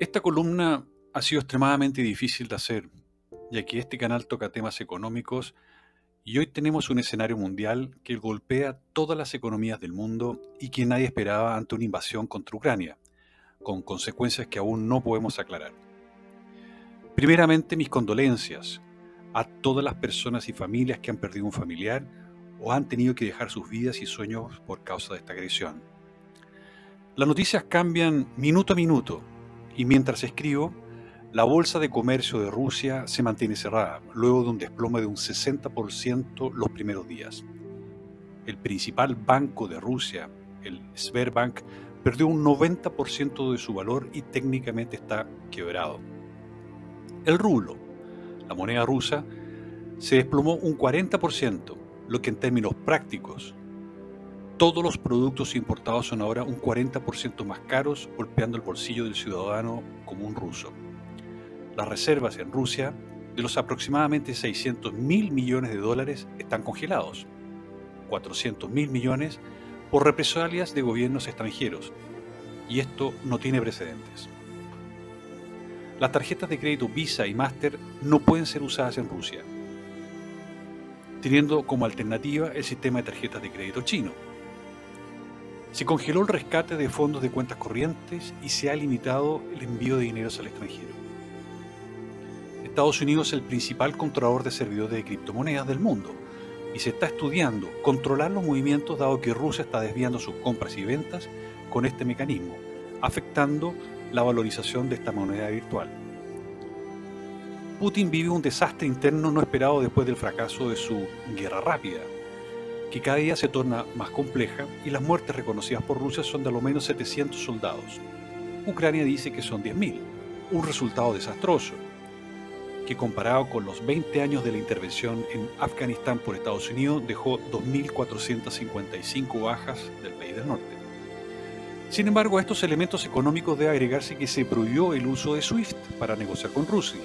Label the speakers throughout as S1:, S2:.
S1: Esta columna ha sido extremadamente difícil de hacer, ya que este canal toca temas económicos y hoy tenemos un escenario mundial que golpea todas las economías del mundo y que nadie esperaba ante una invasión contra Ucrania, con consecuencias que aún no podemos aclarar. Primeramente, mis condolencias a todas las personas y familias que han perdido un familiar o han tenido que dejar sus vidas y sueños por causa de esta agresión. Las noticias cambian minuto a minuto y mientras escribo, la bolsa de comercio de Rusia se mantiene cerrada, luego de un desplome de un 60% los primeros días. El principal banco de Rusia, el Sberbank, perdió un 90% de su valor y técnicamente está quebrado. El rublo, la moneda rusa, se desplomó un 40%, lo que en términos prácticos todos los productos importados son ahora un 40% más caros, golpeando el bolsillo del ciudadano común ruso. Las reservas en Rusia de los aproximadamente 600 mil millones de dólares están congelados, 400 mil millones por represalias de gobiernos extranjeros, y esto no tiene precedentes. Las tarjetas de crédito Visa y Master no pueden ser usadas en Rusia, teniendo como alternativa el sistema de tarjetas de crédito chino se congeló el rescate de fondos de cuentas corrientes y se ha limitado el envío de dineros al extranjero. Estados Unidos es el principal controlador de servidores de criptomonedas del mundo y se está estudiando controlar los movimientos dado que Rusia está desviando sus compras y ventas con este mecanismo, afectando la valorización de esta moneda virtual. Putin vive un desastre interno no esperado después del fracaso de su guerra rápida, que cada día se torna más compleja y las muertes reconocidas por Rusia son de al menos 700 soldados. Ucrania dice que son 10.000, un resultado desastroso, que comparado con los 20 años de la intervención en Afganistán por Estados Unidos dejó 2.455 bajas del país del norte. Sin embargo, a estos elementos económicos debe agregarse que se prohibió el uso de SWIFT para negociar con Rusia,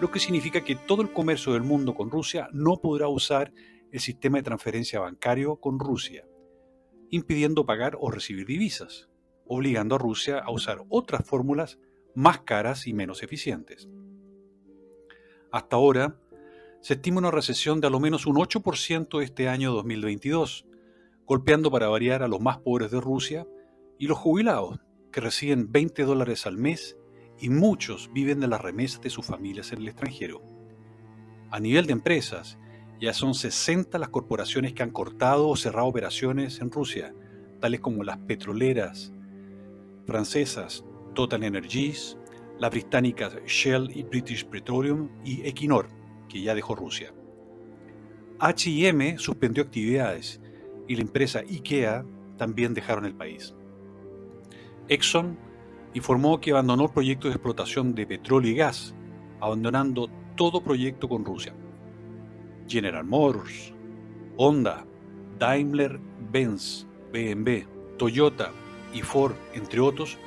S1: lo que significa que todo el comercio del mundo con Rusia no podrá usar el sistema de transferencia bancario con Rusia, impidiendo pagar o recibir divisas, obligando a Rusia a usar otras fórmulas más caras y menos eficientes. Hasta ahora, se estima una recesión de a lo menos un 8% este año 2022, golpeando para variar a los más pobres de Rusia y los jubilados, que reciben 20 dólares al mes y muchos viven de las remesas de sus familias en el extranjero. A nivel de empresas, ya son 60 las corporaciones que han cortado o cerrado operaciones en Rusia, tales como las petroleras francesas Total Energies, las británicas Shell y British Petroleum y Equinor, que ya dejó Rusia. HM suspendió actividades y la empresa IKEA también dejaron el país. Exxon informó que abandonó el proyecto de explotación de petróleo y gas, abandonando todo proyecto con Rusia. General Motors, Honda, Daimler Benz, BMW, Toyota y Ford, entre otros,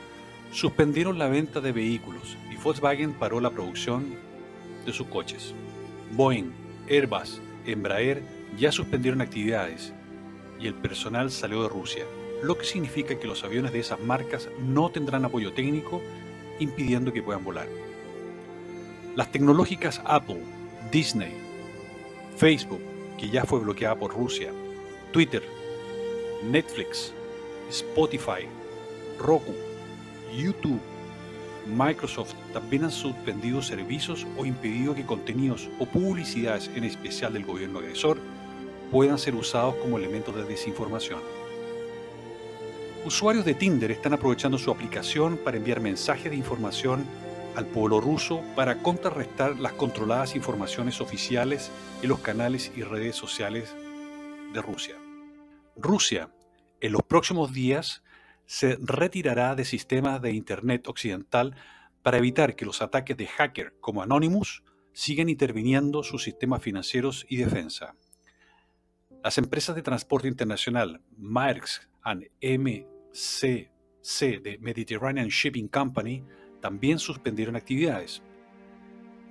S1: suspendieron la venta de vehículos y Volkswagen paró la producción de sus coches. Boeing, Airbus, Embraer ya suspendieron actividades y el personal salió de Rusia, lo que significa que los aviones de esas marcas no tendrán apoyo técnico, impidiendo que puedan volar. Las tecnológicas Apple, Disney, Facebook, que ya fue bloqueada por Rusia, Twitter, Netflix, Spotify, Roku, YouTube, Microsoft también han suspendido servicios o impedido que contenidos o publicidades, en especial del gobierno agresor, puedan ser usados como elementos de desinformación. Usuarios de Tinder están aprovechando su aplicación para enviar mensajes de información al pueblo ruso para contrarrestar las controladas informaciones oficiales en los canales y redes sociales de Rusia. Rusia, en los próximos días, se retirará de sistemas de Internet occidental para evitar que los ataques de hacker como Anonymous sigan interviniendo sus sistemas financieros y defensa. Las empresas de transporte internacional Maersk y MCC de Mediterranean Shipping Company también suspendieron actividades.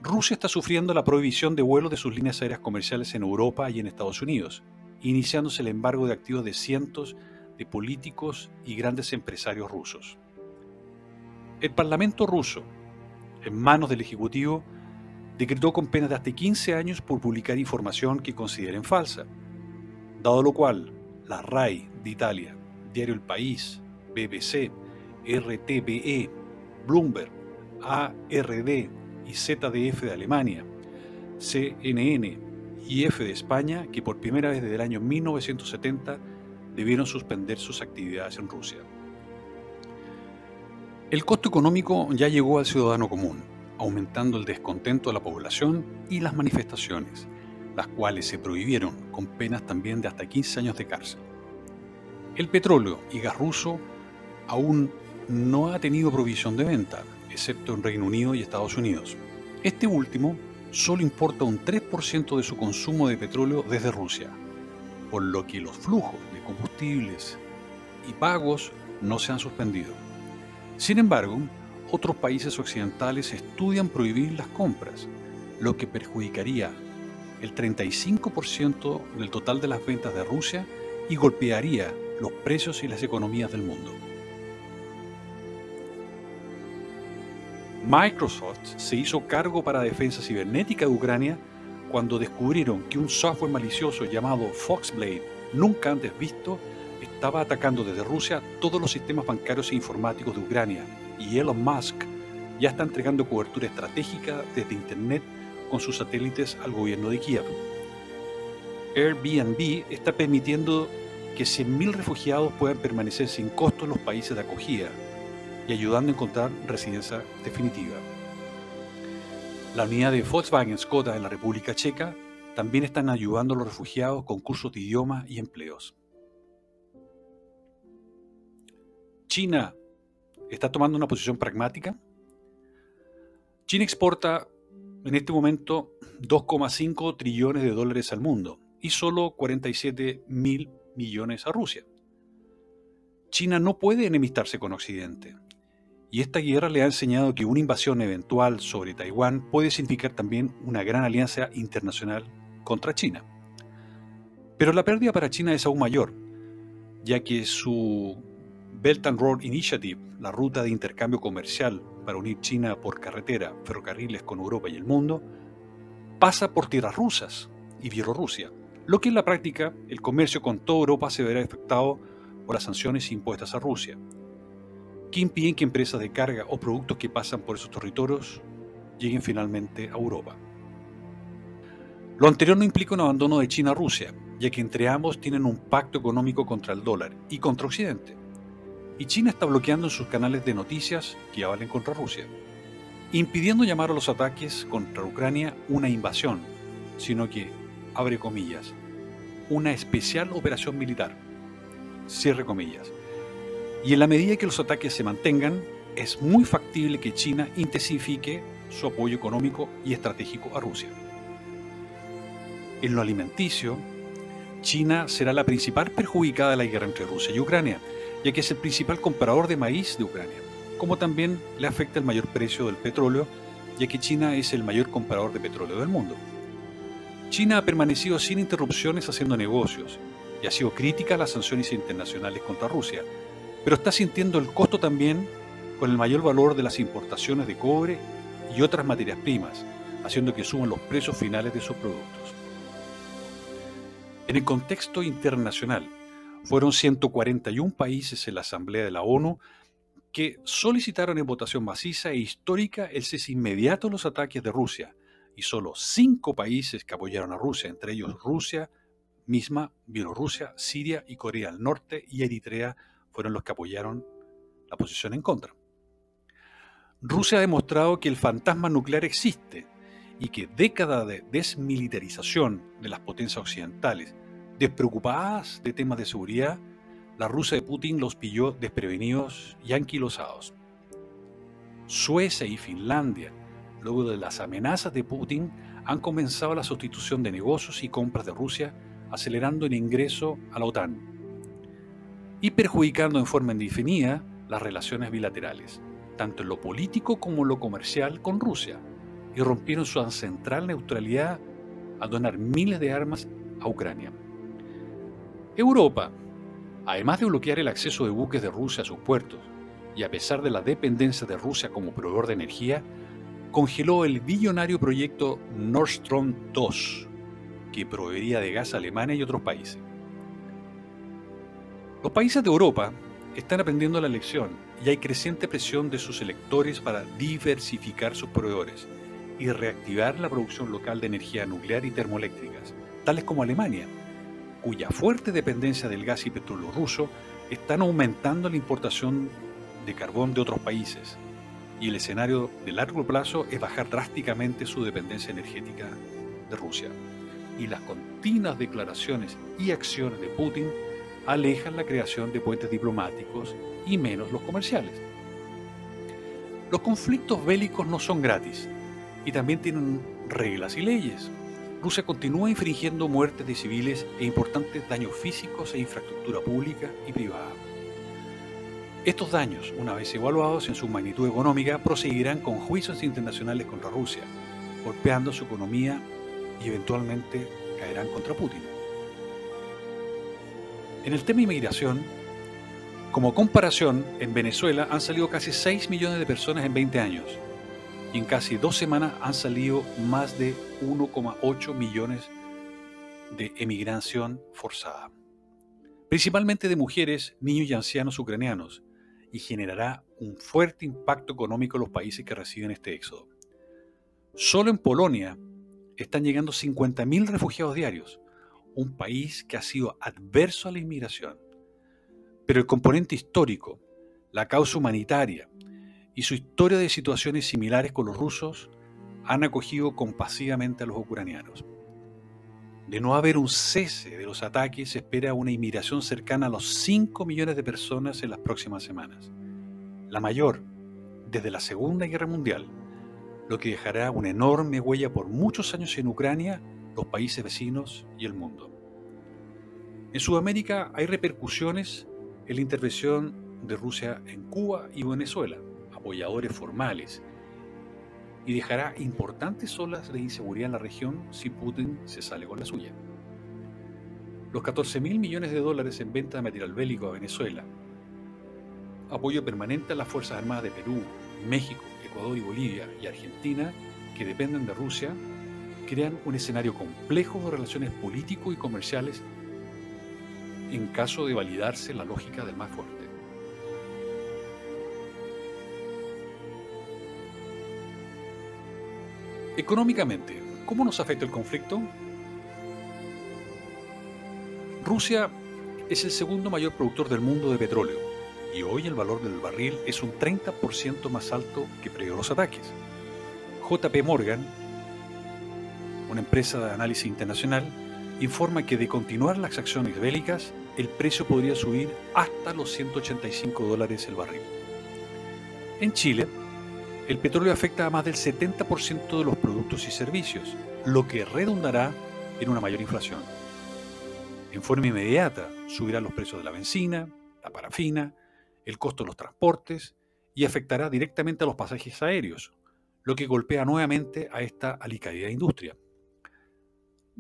S1: Rusia está sufriendo la prohibición de vuelos de sus líneas aéreas comerciales en Europa y en Estados Unidos, iniciándose el embargo de activos de cientos de políticos y grandes empresarios rusos. El Parlamento ruso, en manos del Ejecutivo, decretó con penas de hasta 15 años por publicar información que consideren falsa, dado lo cual la RAI de Italia, Diario El País, BBC, RTBE, Bloomberg, ARD y ZDF de Alemania, CNN y F de España, que por primera vez desde el año 1970 debieron suspender sus actividades en Rusia. El costo económico ya llegó al ciudadano común, aumentando el descontento de la población y las manifestaciones, las cuales se prohibieron con penas también de hasta 15 años de cárcel. El petróleo y gas ruso aún no ha tenido provisión de venta, excepto en Reino Unido y Estados Unidos. Este último solo importa un 3% de su consumo de petróleo desde Rusia, por lo que los flujos de combustibles y pagos no se han suspendido. Sin embargo, otros países occidentales estudian prohibir las compras, lo que perjudicaría el 35% del total de las ventas de Rusia y golpearía los precios y las economías del mundo. Microsoft se hizo cargo para la defensa cibernética de Ucrania cuando descubrieron que un software malicioso llamado Foxblade, nunca antes visto, estaba atacando desde Rusia todos los sistemas bancarios e informáticos de Ucrania y Elon Musk ya está entregando cobertura estratégica desde Internet con sus satélites al gobierno de Kiev. Airbnb está permitiendo que 100.000 refugiados puedan permanecer sin costo en los países de acogida y ayudando a encontrar residencia definitiva. La unidad de Volkswagen Skoda en la República Checa también están ayudando a los refugiados con cursos de idioma y empleos. China está tomando una posición pragmática. China exporta en este momento 2,5 trillones de dólares al mundo y solo 47 mil millones a Rusia. China no puede enemistarse con Occidente. Y esta guerra le ha enseñado que una invasión eventual sobre Taiwán puede significar también una gran alianza internacional contra China. Pero la pérdida para China es aún mayor, ya que su Belt and Road Initiative, la ruta de intercambio comercial para unir China por carretera, ferrocarriles con Europa y el mundo, pasa por tierras rusas y Bielorrusia, lo que en la práctica el comercio con toda Europa se verá afectado por las sanciones impuestas a Rusia, que impiden que empresas de carga o productos que pasan por esos territorios lleguen finalmente a Europa. Lo anterior no implica un abandono de China a Rusia, ya que entre ambos tienen un pacto económico contra el dólar y contra Occidente. Y China está bloqueando en sus canales de noticias que avalen contra Rusia, impidiendo llamar a los ataques contra Ucrania una invasión, sino que, abre comillas, una especial operación militar, cierre comillas, y en la medida que los ataques se mantengan, es muy factible que China intensifique su apoyo económico y estratégico a Rusia. En lo alimenticio, China será la principal perjudicada de la guerra entre Rusia y Ucrania, ya que es el principal comprador de maíz de Ucrania, como también le afecta el mayor precio del petróleo, ya que China es el mayor comprador de petróleo del mundo. China ha permanecido sin interrupciones haciendo negocios y ha sido crítica a las sanciones internacionales contra Rusia, pero está sintiendo el costo también con el mayor valor de las importaciones de cobre y otras materias primas, haciendo que suban los precios finales de sus productos. En el contexto internacional, fueron 141 países en la Asamblea de la ONU que solicitaron en votación maciza e histórica el cese inmediato de los ataques de Rusia, y solo cinco países que apoyaron a Rusia, entre ellos Rusia misma, Bielorrusia, Siria y Corea del Norte y Eritrea, fueron los que apoyaron la posición en contra. Rusia ha demostrado que el fantasma nuclear existe y que décadas de desmilitarización de las potencias occidentales, despreocupadas de temas de seguridad, la Rusia de Putin los pilló desprevenidos y anquilosados. Suecia y Finlandia, luego de las amenazas de Putin, han comenzado la sustitución de negocios y compras de Rusia, acelerando el ingreso a la OTAN y perjudicando en forma indefinida las relaciones bilaterales, tanto en lo político como en lo comercial con Rusia, y rompieron su ancestral neutralidad al donar miles de armas a Ucrania. Europa, además de bloquear el acceso de buques de Rusia a sus puertos y a pesar de la dependencia de Rusia como proveedor de energía, congeló el billonario proyecto Nord Stream 2, que proveería de gas a Alemania y otros países. Los países de Europa están aprendiendo la lección y hay creciente presión de sus electores para diversificar sus proveedores y reactivar la producción local de energía nuclear y termoeléctricas, tales como Alemania, cuya fuerte dependencia del gas y petróleo ruso están aumentando la importación de carbón de otros países. Y el escenario de largo plazo es bajar drásticamente su dependencia energética de Rusia. Y las continuas declaraciones y acciones de Putin alejan la creación de puentes diplomáticos y menos los comerciales. Los conflictos bélicos no son gratis y también tienen reglas y leyes. Rusia continúa infringiendo muertes de civiles e importantes daños físicos e infraestructura pública y privada. Estos daños, una vez evaluados en su magnitud económica, proseguirán con juicios internacionales contra Rusia, golpeando su economía y eventualmente caerán contra Putin. En el tema inmigración, como comparación, en Venezuela han salido casi 6 millones de personas en 20 años. Y en casi dos semanas han salido más de 1,8 millones de emigración forzada, principalmente de mujeres, niños y ancianos ucranianos, y generará un fuerte impacto económico en los países que reciben este éxodo. Solo en Polonia están llegando 50.000 refugiados diarios, un país que ha sido adverso a la inmigración. Pero el componente histórico, la causa humanitaria y su historia de situaciones similares con los rusos han acogido compasivamente a los ucranianos. De no haber un cese de los ataques, se espera una inmigración cercana a los 5 millones de personas en las próximas semanas, la mayor desde la Segunda Guerra Mundial, lo que dejará una enorme huella por muchos años en Ucrania, los países vecinos y el mundo. En Sudamérica hay repercusiones en la intervención de Rusia en Cuba y Venezuela, apoyadores formales, y dejará importantes olas de inseguridad en la región si Putin se sale con la suya. Los 14 mil millones de dólares en venta de material bélico a Venezuela, apoyo permanente a las Fuerzas Armadas de Perú, México, Ecuador y Bolivia y Argentina, que dependen de Rusia, crean un escenario complejo de relaciones político y comerciales en caso de validarse la lógica del más fuerte. Económicamente, ¿cómo nos afecta el conflicto? Rusia es el segundo mayor productor del mundo de petróleo y hoy el valor del barril es un 30% más alto que previo a los ataques. JP Morgan, una empresa de análisis internacional, informa que de continuar las acciones bélicas, el precio podría subir hasta los 185 dólares el barril. En Chile, el petróleo afecta a más del 70% de los productos y servicios, lo que redundará en una mayor inflación. En forma inmediata subirán los precios de la benzina, la parafina, el costo de los transportes y afectará directamente a los pasajes aéreos, lo que golpea nuevamente a esta alicaída industria.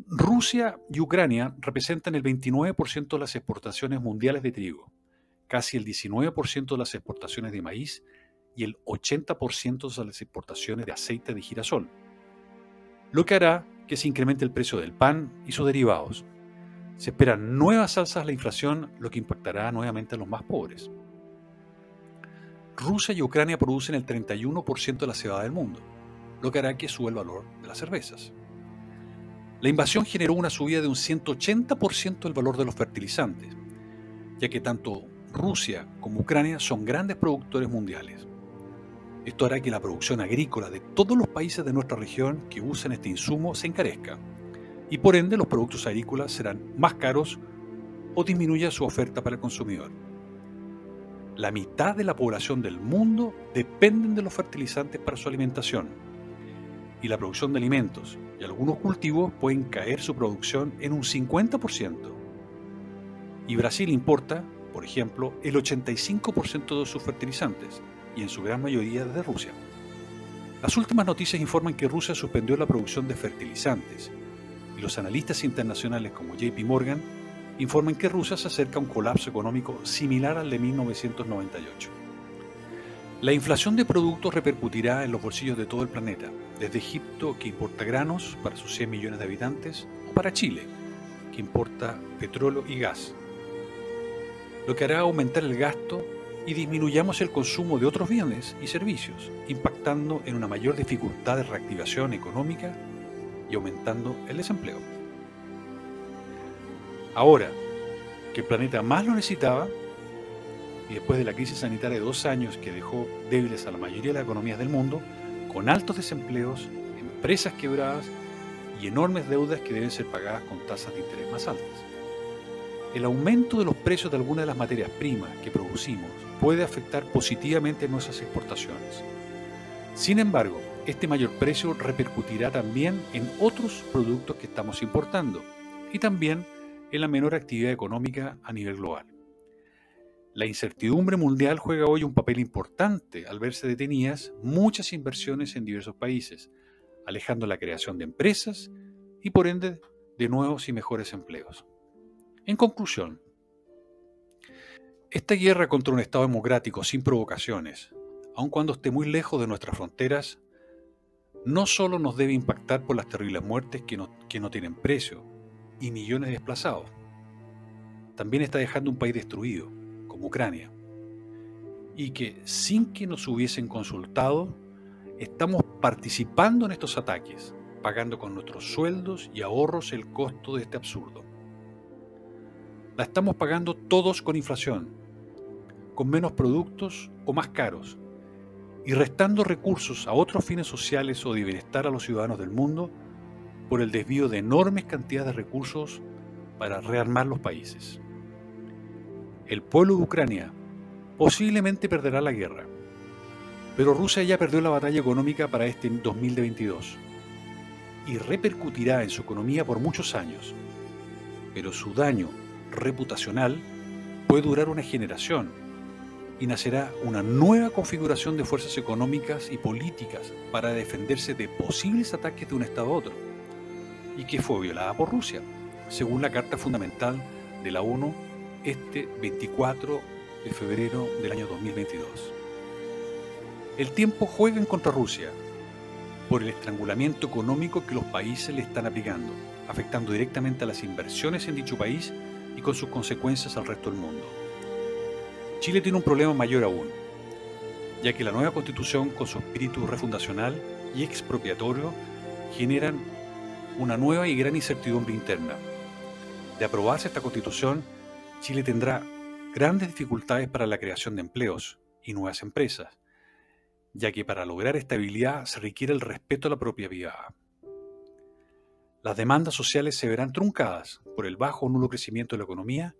S1: Rusia y Ucrania representan el 29% de las exportaciones mundiales de trigo, casi el 19% de las exportaciones de maíz y el 80% de las exportaciones de aceite de girasol, lo que hará que se incremente el precio del pan y sus derivados. Se esperan nuevas alzas a la inflación, lo que impactará nuevamente a los más pobres. Rusia y Ucrania producen el 31% de la cebada del mundo, lo que hará que suba el valor de las cervezas. La invasión generó una subida de un 180% del valor de los fertilizantes, ya que tanto Rusia como Ucrania son grandes productores mundiales. Esto hará que la producción agrícola de todos los países de nuestra región que usan este insumo se encarezca y por ende los productos agrícolas serán más caros o disminuya su oferta para el consumidor. La mitad de la población del mundo dependen de los fertilizantes para su alimentación y la producción de alimentos y algunos cultivos pueden caer su producción en un 50%. Y Brasil importa, por ejemplo, el 85% de sus fertilizantes, y en su gran mayoría desde Rusia. Las últimas noticias informan que Rusia suspendió la producción de fertilizantes y los analistas internacionales como JP Morgan informan que Rusia se acerca a un colapso económico similar al de 1998. La inflación de productos repercutirá en los bolsillos de todo el planeta, desde Egipto, que importa granos para sus 100 millones de habitantes, o para Chile, que importa petróleo y gas, lo que hará aumentar el gasto y disminuyamos el consumo de otros bienes y servicios, impactando en una mayor dificultad de reactivación económica y aumentando el desempleo. Ahora que el planeta más lo necesitaba, y después de la crisis sanitaria de dos años que dejó débiles a la mayoría de las economías del mundo, con altos desempleos, empresas quebradas y enormes deudas que deben ser pagadas con tasas de interés más altas. El aumento de los precios de algunas de las materias primas que producimos puede afectar positivamente nuestras exportaciones. Sin embargo, este mayor precio repercutirá también en otros productos que estamos importando y también en la menor actividad económica a nivel global. La incertidumbre mundial juega hoy un papel importante al verse detenidas muchas inversiones en diversos países, alejando la creación de empresas y por ende de nuevos y mejores empleos. En conclusión, esta guerra contra un Estado democrático sin provocaciones, aun cuando esté muy lejos de nuestras fronteras, no solo nos debe impactar por las terribles muertes que no, tienen precio y millones de desplazados, también está dejando un país destruido, Ucrania, y que sin que nos hubiesen consultado, estamos participando en estos ataques, pagando con nuestros sueldos y ahorros el costo de este absurdo. La estamos pagando todos con inflación, con menos productos o más caros, y restando recursos a otros fines sociales o de bienestar a los ciudadanos del mundo por el desvío de enormes cantidades de recursos para rearmar los países. El pueblo de Ucrania posiblemente perderá la guerra, pero Rusia ya perdió la batalla económica para este 2022 y repercutirá en su economía por muchos años, pero su daño reputacional puede durar una generación y nacerá una nueva configuración de fuerzas económicas y políticas para defenderse de posibles ataques de un Estado a otro, y que fue violada por Rusia, según la Carta Fundamental de la ONU este 24 de febrero del año 2022. El tiempo juega en contra Rusia por el estrangulamiento económico que los países le están aplicando, afectando directamente a las inversiones en dicho país y con sus consecuencias al resto del mundo. Chile tiene un problema mayor aún, ya que la nueva constitución con su espíritu refundacional y expropiatorio generan una nueva y gran incertidumbre interna. De aprobarse esta constitución, Chile tendrá grandes dificultades para la creación de empleos y nuevas empresas, ya que para lograr estabilidad se requiere el respeto a la propia vida. Las demandas sociales se verán truncadas por el bajo o nulo crecimiento de la economía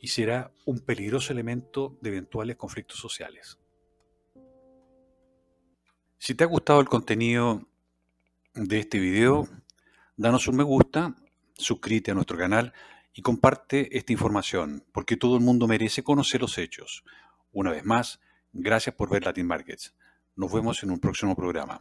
S1: y será un peligroso elemento de eventuales conflictos sociales. Si te ha gustado el contenido de este video, danos un me gusta, suscríbete a nuestro canal y comparte esta información, porque todo el mundo merece conocer los hechos. Una vez más, gracias por ver Latin Markets. Nos vemos en un próximo programa.